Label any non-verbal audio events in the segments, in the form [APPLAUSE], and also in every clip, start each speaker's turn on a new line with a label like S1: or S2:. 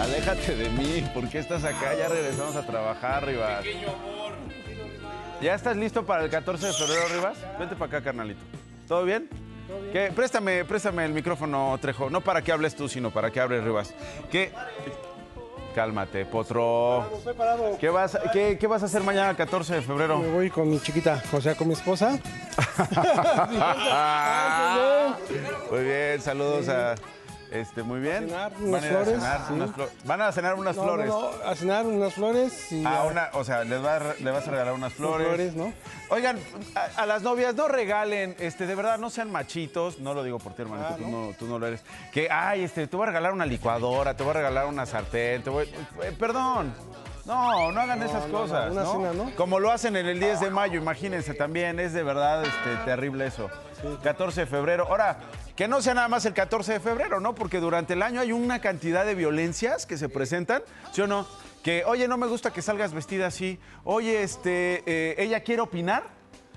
S1: Aléjate de mí, ¿por qué estás acá? Ya regresamos a trabajar, Rivas. ¿Ya estás listo para el 14 de febrero, Rivas? Vente para acá, carnalito. ¿Todo bien? ¿Qué? Préstame, préstame el micrófono, Trejo. No para que hables tú, sino para que hables, Rivas. ¿Qué? Cálmate, potro.
S2: Estoy parado.
S1: ¿Qué vas, qué vas a hacer mañana, 14 de febrero?
S2: Me voy con mi chiquita, o sea, con mi esposa. [LAUGHS] [LAUGHS]
S1: Muy bien, saludos a... Este, muy bien.
S2: cenar
S1: Van
S2: unas
S1: a a cenar
S2: sí.
S1: unas flo- Van a cenar unas
S2: No,
S1: flores.
S2: No, no, a cenar unas flores y
S1: Ah,
S2: a-
S1: una, o sea, les va a re- le vas a regalar unas flores.
S2: flores, ¿no?
S1: Oigan, a, a las novias no regalen, este, de verdad, no sean machitos. No lo digo por ti, hermanito,
S2: Ah,
S1: tú,
S2: ¿no?
S1: no, tú no lo eres. Que, ay, este, te voy a regalar una licuadora, te voy a regalar una sartén, te voy... eh, perdón. No, no hagan esas
S2: no, no,
S1: cosas,
S2: una cena, ¿no?
S1: Como lo hacen en el 10 de mayo, imagínense también, es de verdad este, terrible eso. 14 de febrero. Ahora, que no sea nada más el 14 de febrero, ¿no? Porque durante el año hay una cantidad de violencias que se presentan, ¿sí o no? Que, oye, no me gusta que salgas vestida así. Oye, este, eh, ella quiere opinar.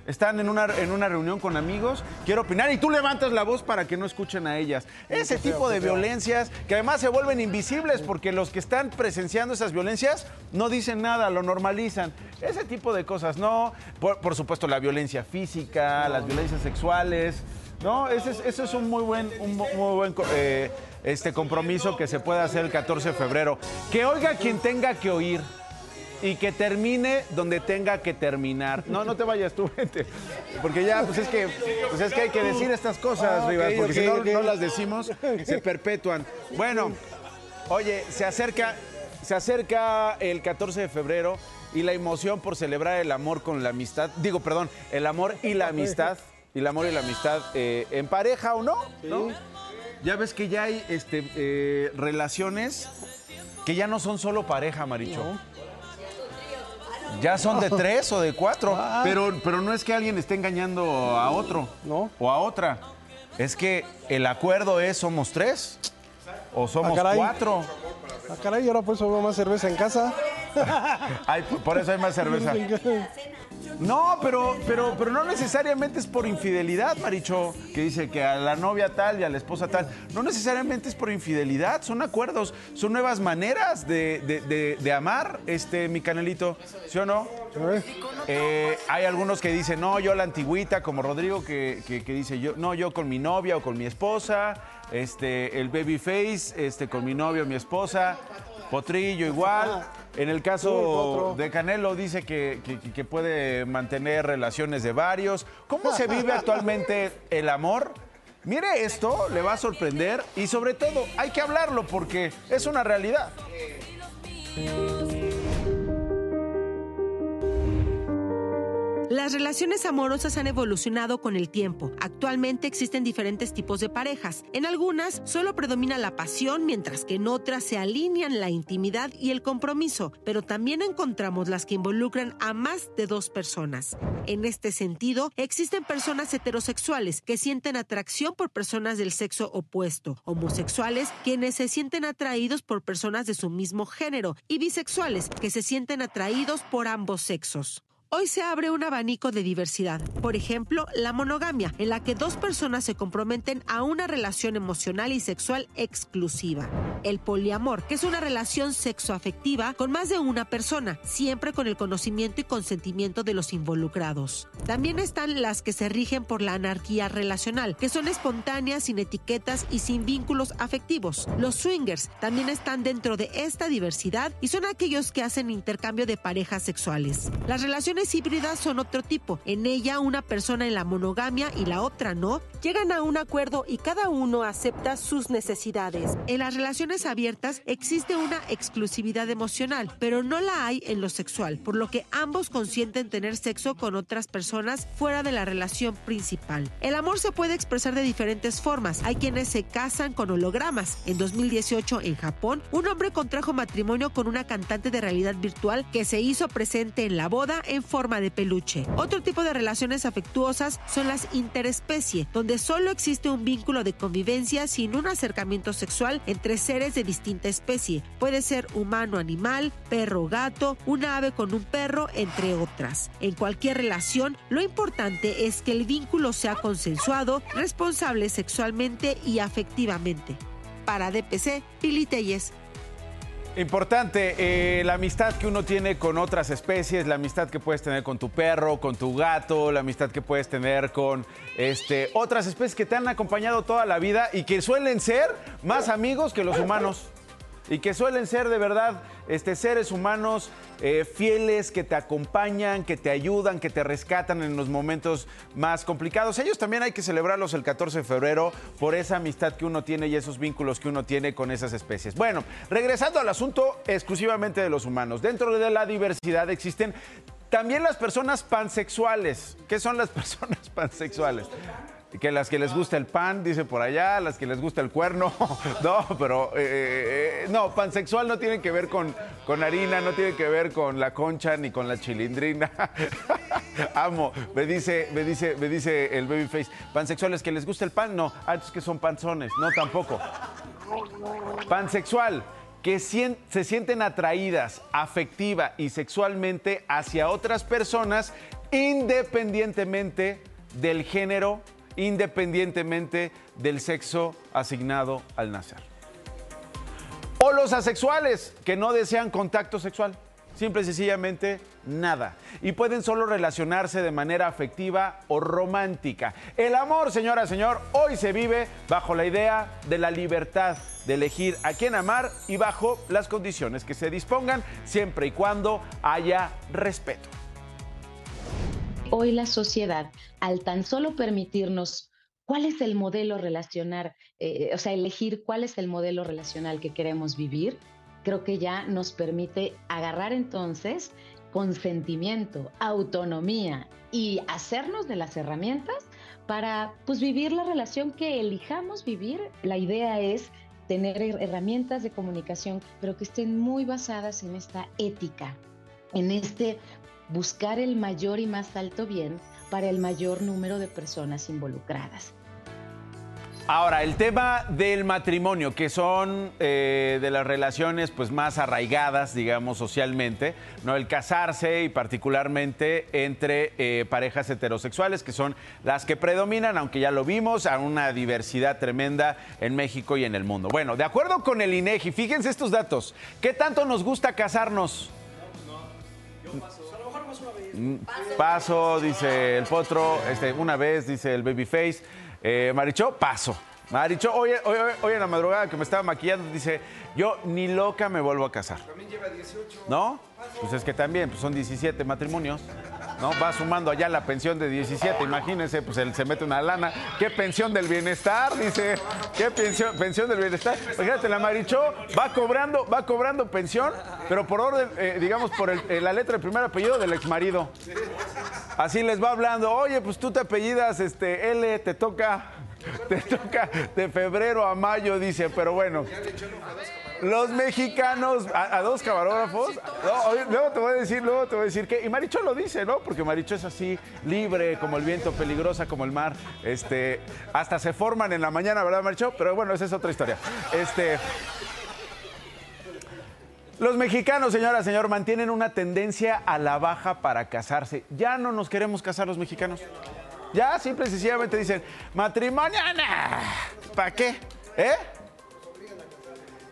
S1: Están en una, en una reunión con amigos, quiero opinar y tú levantas la voz para que no escuchen a ellas. Ese tipo de violencias que además se vuelven invisibles porque los que están presenciando esas violencias no dicen nada, lo normalizan. Ese tipo de cosas, ¿no? Por, por supuesto, la violencia física, las violencias sexuales, ¿no? Ese es, eso es un muy buen, un mu- muy buen eh, este compromiso que se puede hacer el 14 de febrero. Que oiga quien tenga que oír y que termine donde tenga que terminar. No, no te vayas tú, vente. Porque ya, pues es que, pues es que hay que decir estas cosas,
S2: Ah,
S1: Rivas, porque si no, no las decimos, se [LAUGHS] perpetúan. Bueno, oye, se acerca, se acerca el 14 de febrero y la emoción por celebrar el amor con la amistad, digo, perdón, el amor y la amistad, [LAUGHS] y el amor y la amistad eh, en pareja o no, ¿no? Ya ves que ya hay este, eh, relaciones que ya no son solo pareja, Maricho. Ya son de [LAUGHS] tres o de cuatro.
S2: Ah.
S1: Pero, pero no es que alguien esté engañando a otro
S2: No.
S1: o a otra. Es que el acuerdo es somos tres o somos
S2: caray.
S1: cuatro.
S2: Ah, caray, ahora por eso veo más cerveza en casa. [LAUGHS]
S1: Ay, por eso hay más cerveza. [LAUGHS] No, pero, pero, pero no necesariamente es por infidelidad, Maricho, que dice que a la novia tal y a la esposa tal. No necesariamente es por infidelidad, son acuerdos, son nuevas maneras de, de- de- de amar, este, mi canelito, ¿sí o no? Eh, hay algunos que dicen, no, yo la antigüita, como Rodrigo, que, que- dice, yo, no, yo con mi novia o con mi esposa, este, el babyface, este, con mi novio o mi esposa, Potrillo igual. En el caso de Canelo dice que, que- que puede mantener relaciones de varios. ¿Cómo se vive actualmente el amor? Mire esto, le va a sorprender y sobre todo hay que hablarlo porque es una realidad.
S3: Las relaciones amorosas han evolucionado con el tiempo. Actualmente existen diferentes tipos de parejas. En algunas solo predomina la pasión, mientras que en otras se alinean la intimidad y el compromiso, pero también encontramos las que involucran a más de dos personas. En este sentido, existen personas heterosexuales que sienten atracción por personas del sexo opuesto, homosexuales quienes se sienten atraídos por personas de su mismo género y bisexuales que se sienten atraídos por ambos sexos. Hoy se abre un abanico de diversidad. Por ejemplo, la monogamia, en la que dos personas se comprometen a una relación emocional y sexual exclusiva. El poliamor, que es una relación sexoafectiva con más de una persona, siempre con el conocimiento y consentimiento de los involucrados. También están las que se rigen por la anarquía relacional, que son espontáneas, sin etiquetas y sin vínculos afectivos. Los swingers también están dentro de esta diversidad y son aquellos que hacen intercambio de parejas sexuales. Las relaciones híbridas son otro tipo. En ella una persona en la monogamia y la otra no. Llegan a un acuerdo y cada uno acepta sus necesidades. En las relaciones abiertas existe una exclusividad emocional, pero no la hay en lo sexual, por lo que ambos consienten tener sexo con otras personas fuera de la relación principal. El amor se puede expresar de diferentes formas. Hay quienes se casan con hologramas. En 2018 en Japón, un hombre contrajo matrimonio con una cantante de realidad virtual que se hizo presente en la boda forma de peluche. Otro tipo de relaciones afectuosas son las interespecie, donde solo existe un vínculo de convivencia sin un acercamiento sexual entre seres de distinta especie. Puede ser humano-animal, perro-gato, un ave con un perro, entre otras. En cualquier relación, lo importante es que el vínculo sea consensuado, responsable sexualmente y afectivamente. Para DPC, Pili.
S1: Importante, eh, la amistad que uno tiene con otras especies, la amistad que puedes tener con tu perro, con tu gato, la amistad que puedes tener con este, otras especies que te han acompañado toda la vida y que suelen ser más amigos que los humanos y que suelen ser de verdad este, seres humanos eh, fieles que te acompañan, que te ayudan, que te rescatan en los momentos más complicados. Ellos también hay que celebrarlos el 14 de febrero por esa amistad que uno tiene y esos vínculos que uno tiene con esas especies. Bueno, regresando al asunto exclusivamente de los humanos. Dentro de la diversidad existen también las personas pansexuales. ¿Qué son las [LAUGHS] personas pansexuales? Que las que les gusta el pan, dice por allá, las que les gusta el cuerno. [LAUGHS] No, pero eh, eh, no, pansexual no tiene que ver con, con harina, no tiene que ver con la concha ni con la chilindrina. [LAUGHS] Amo, me dice, me dice, me dice el babyface. Pansexuales que les gusta el pan, no. Ah, es que son panzones, no tampoco. Pansexual que se sienten atraídas afectiva y sexualmente hacia otras personas independientemente del género independientemente del sexo asignado al nacer. O los asexuales que no desean contacto sexual. Simple y sencillamente nada. Y pueden solo relacionarse de manera afectiva o romántica. El amor, señora, señor, hoy se vive bajo la idea de la libertad de elegir a quién amar y bajo las condiciones que se dispongan, siempre y cuando haya respeto
S4: hoy la sociedad, al tan solo permitirnos cuál es el modelo relacional, eh, o sea, elegir cuál es el modelo relacional que queremos vivir, creo que ya nos permite agarrar entonces consentimiento, autonomía y hacernos de las herramientas para pues vivir la relación que elijamos vivir. La idea es tener herramientas de comunicación, pero que estén muy basadas en esta ética, en este buscar el mayor y más alto bien para el mayor número de personas involucradas.
S1: Ahora, el tema del matrimonio, que son eh, de las relaciones pues, más arraigadas, digamos, socialmente, ¿no? El casarse y particularmente entre eh, parejas heterosexuales, que son las que predominan, aunque ya lo vimos, a una diversidad tremenda en México y en el mundo. Bueno, de acuerdo con el INEGI, fíjense estos datos. ¿Qué tanto nos gusta casarnos? Paso, dice el potro, este, una vez, dice el babyface. Eh, Marichó, paso. Marichó, hoy, hoy, hoy, en la madrugada que me estaba maquillando, dice, yo ni loca me vuelvo a casar. También lleva 18. ¿No? Pues es que también, pues son 17 matrimonios. ¿No? Va sumando allá la pensión de 17, imagínense, pues él se mete una lana. ¿Qué pensión del bienestar? Dice, ¿qué pensión, pensión del bienestar? Fíjate, la Marichó va cobrando, va cobrando pensión, pero por orden, eh, digamos, por eh, la letra del primer apellido del exmarido. Así les va hablando, oye, pues tú te apellidas este, L, te toca, te toca de febrero a mayo, dice, pero bueno. Los mexicanos, a, dos camarógrafos, luego te voy a decir, luego te voy a decir que, y Maricho lo dice, ¿no? Porque Maricho es así, libre como el viento, peligrosa como el mar, este, hasta se forman en la mañana, ¿verdad, Maricho? Pero bueno, esa es otra historia. Este, los mexicanos, señora, señor, mantienen una tendencia a la baja para casarse. Ya no nos queremos casar los mexicanos. Ya simple y sencillamente dicen, matrimonio, ¿para qué? ¿Eh?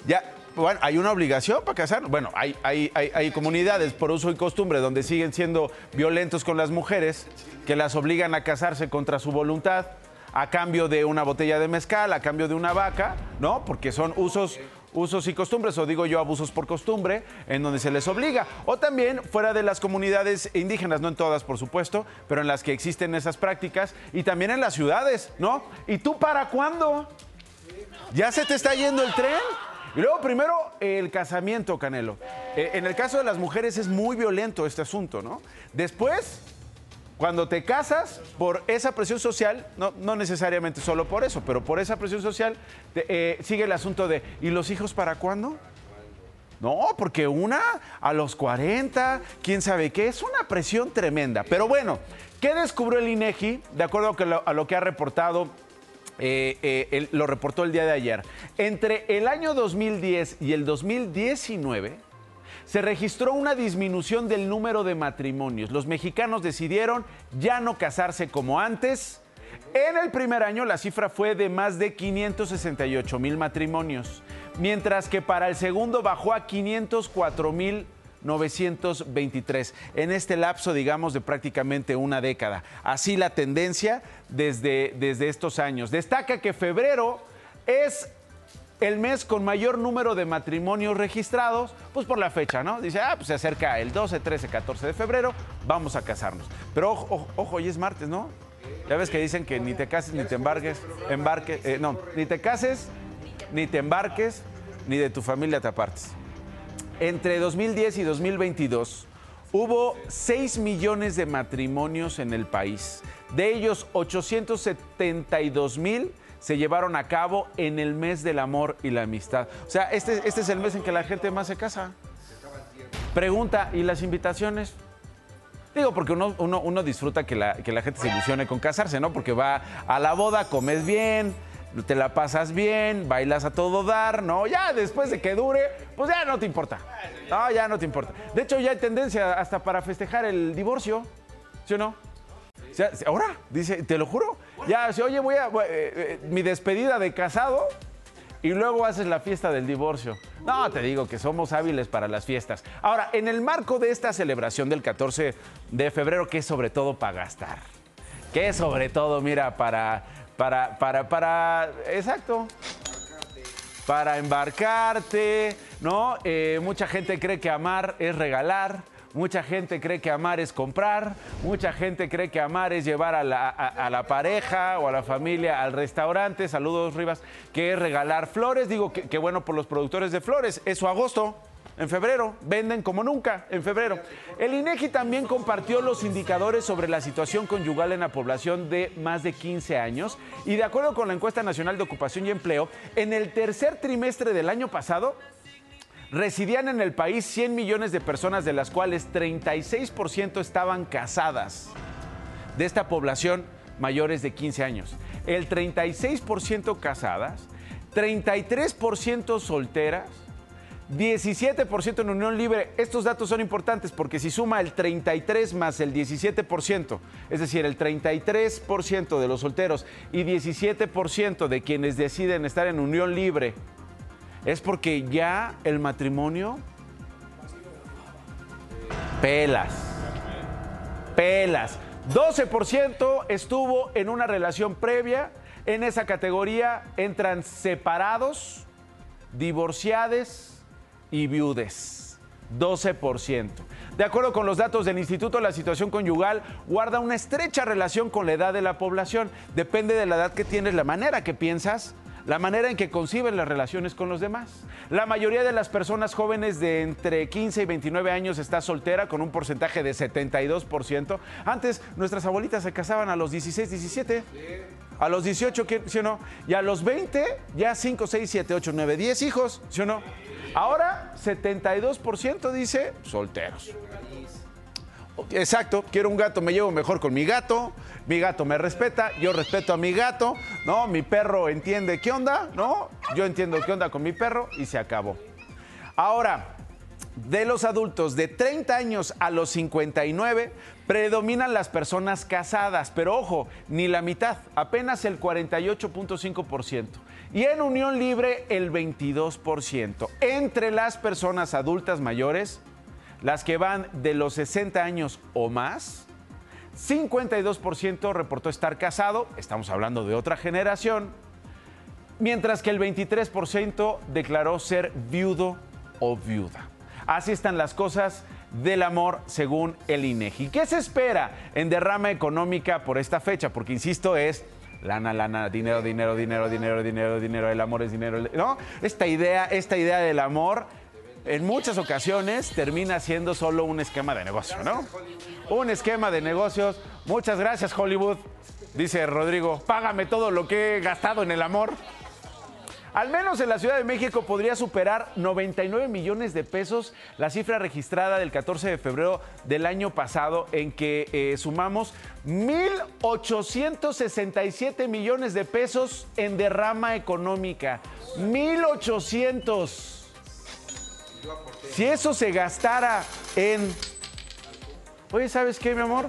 S1: Ya, bueno, hay una obligación para casar. Bueno, hay, hay, hay, comunidades por uso y costumbre donde siguen siendo violentos con las mujeres, que las obligan a casarse contra su voluntad, a cambio de una botella de mezcal, a cambio de una vaca, ¿no? Porque son usos, usos y costumbres, o digo yo abusos por costumbre, en donde se les obliga. O también fuera de las comunidades indígenas, no en todas, por supuesto, pero en las que existen esas prácticas, y también en las ciudades, ¿no? ¿Y tú para cuándo? ¿Ya se te está yendo el tren? Y luego, primero, el casamiento, Canelo. Eh, en el caso de las mujeres es muy violento este asunto, ¿no? Después, cuando te casas, por esa presión social, no, necesariamente solo por eso, pero por esa presión social, eh, sigue el asunto de, ¿y los hijos para cuándo? No, porque una a los 40, quién sabe qué, es una presión tremenda. Pero bueno, ¿qué descubrió el INEGI? De acuerdo a lo que ha reportado eh, eh, lo reportó el día de ayer. Entre el año 2010 y el 2019 se registró una disminución del número de matrimonios. Los mexicanos decidieron ya no casarse como antes. En el primer año la cifra fue de más de 568 mil matrimonios. mientras que para el segundo bajó a 504 mil 923 en este lapso, digamos, de prácticamente una década. Así la tendencia desde, desde estos años. Destaca que febrero es el mes con mayor número de matrimonios registrados, pues por la fecha, ¿no? Dice, ah, pues se acerca el 12, 13, 14 de febrero, vamos a casarnos. Pero ojo, ojo, hoy es martes, ¿no? Ya ves que dicen que ni te cases ni te embarques, embarque, eh, no, ni te cases, ni te embarques, ni de tu familia te apartes. Entre 2010 y 2022 hubo 6 millones de matrimonios en el país. De ellos, 872 mil se llevaron a cabo en el mes del amor y la amistad. O sea, este, este es el mes en que la gente más se casa. Pregunta, ¿y las invitaciones? Digo, porque uno, disfruta que la, que la gente se ilusione con casarse, ¿no? Porque va a la boda, comes bien, te la pasas bien, bailas a todo dar, ¿no? Ya después de que dure, pues ya no te importa. No, ya no te importa. De hecho, ya hay tendencia hasta para festejar el divorcio, ¿sí o no? Ahora, dice, te lo juro. Ya, si oye, voy a. eh, eh, mi despedida de casado y luego haces la fiesta del divorcio. No, te digo que somos hábiles para las fiestas. Ahora, en el marco de esta celebración del 14 de febrero, que es sobre todo para gastar, que es sobre todo, mira, para. Para, para, para. Exacto para embarcarte, ¿no? Eh, mucha gente cree que amar es regalar. Mucha gente cree que amar es comprar, mucha gente cree que amar es llevar a la, a- la pareja o a la familia al restaurante, saludos Rivas, que es regalar flores, digo que, que bueno por los productores de flores, es su agosto, en febrero, venden como nunca en febrero. El INEGI también compartió los indicadores sobre la situación conyugal en la población de más de 15 años y de acuerdo con la encuesta nacional de ocupación y empleo, en el tercer trimestre del año pasado, residían en el país 100 millones de personas, de las cuales 36% estaban casadas. De esta población, mayores de 15 años. El 36% casadas, 33% solteras, 17% en unión libre. Estos datos son importantes porque si suma el 33 más el 17%, es decir, el 33% de los solteros y 17% de quienes deciden estar en unión libre, es porque ya el matrimonio pelas. Pelas. 12% estuvo en una relación previa. En esa categoría entran separados, divorciades y viudes. 12%. De acuerdo con los datos del instituto, la situación conyugal guarda una estrecha relación con la edad de la población. Depende de la edad que tienes, la manera que piensas, la manera en que conciben las relaciones con los demás. La mayoría de las personas jóvenes de entre 15 y 29 años está soltera con un porcentaje de 72%. Antes nuestras abuelitas se casaban a los 16, 17. A los 18, ¿qué- ¿sí o no? Y a los 20, ya 5, 6, 7, 8, 9, 10 hijos, ¿sí o no? Ahora, 72% dice solteros. Exacto, quiero un gato, me llevo mejor con mi gato, mi gato me respeta, yo respeto a mi gato, ¿no? Mi perro entiende qué onda, ¿no? Yo entiendo qué onda con mi perro y se acabó. Ahora, de los adultos de 30 años a los 59, predominan las personas casadas, pero ojo, ni la mitad, apenas el 48.5%. Y en unión libre el 22%. Entre las personas adultas mayores, las que van de los 60 años o más, 52% reportó estar casado, estamos hablando de otra generación, mientras que el 23% declaró ser viudo o viuda. Así están las cosas del amor según el INEGI. ¿Qué se espera en derrama económica por esta fecha? Porque insisto, es lana, lana, dinero, dinero, dinero, dinero, dinero, dinero, el amor es dinero, ¿no? Esta idea, esta idea del amor en muchas ocasiones termina siendo solo un esquema de negocio, ¿no? Un esquema de negocios. Muchas gracias, Hollywood. Dice Rodrigo, págame todo lo que he gastado en el amor. Al menos en la Ciudad de México podría superar 99 millones de pesos la cifra registrada del 14 de febrero del año pasado, en que eh, sumamos 1.867 millones de pesos en derrama económica. 1.800. Si eso se gastara en... Oye, ¿sabes qué, mi amor?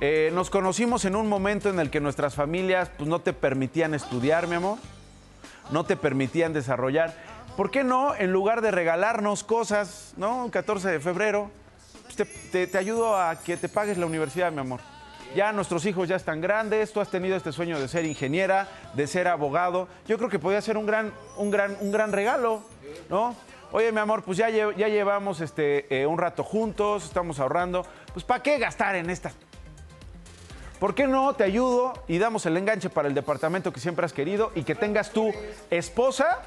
S1: Eh, nos conocimos en un momento en el que nuestras familias pues, no te permitían estudiar, mi amor. No te permitían desarrollar. ¿Por qué no, en lugar de regalarnos cosas, ¿no? 14 de febrero, pues te, te- te ayudo a que te pagues la universidad, mi amor. Ya nuestros hijos ya están grandes, tú has tenido este sueño de ser ingeniera, de ser abogado. Yo creo que podría ser un gran, un gran, un gran regalo, ¿no? Oye, mi amor, pues ya, ya llevamos este, eh, un rato juntos, estamos ahorrando. Pues ¿para qué gastar en estas ¿Por qué no te ayudo y damos el enganche para el departamento que siempre has querido y que tengas tu esposa,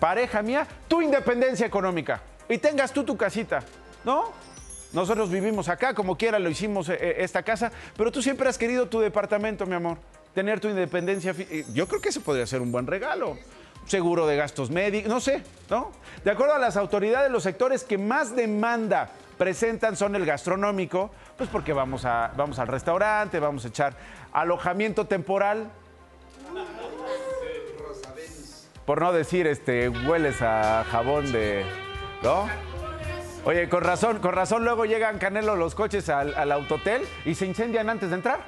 S1: pareja mía, tu independencia económica y tengas tú tu casita, ¿no? Nosotros vivimos acá, como quiera lo hicimos eh, eh, esta casa, pero tú siempre has querido tu departamento, mi amor, tener tu independencia. eh, Yo creo que ese podría ser un buen regalo. Seguro de gastos médicos, no sé, ¿no? De acuerdo a las autoridades, los sectores que más demanda presentan son el gastronómico, pues porque vamos, a, vamos al restaurante, vamos a echar alojamiento temporal. Por no decir, este, hueles a jabón de, ¿no? Oye, con razón, con razón luego llegan Canelo los coches al, al autotel y se incendian antes de entrar.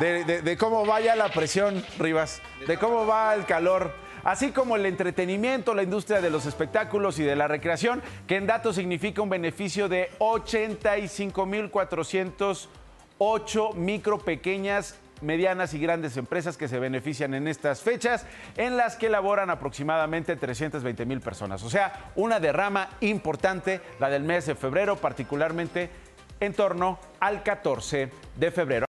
S1: De, de- de cómo va ya la presión, Rivas, de cómo va el calor, así como el entretenimiento, la industria de los espectáculos y de la recreación, que en datos significa un beneficio de 85.408 micro, pequeñas, medianas y grandes empresas que se benefician en estas fechas, en las que laboran aproximadamente 320 mil personas. O sea, una derrama importante, la del mes de febrero, particularmente en torno al 14 de febrero.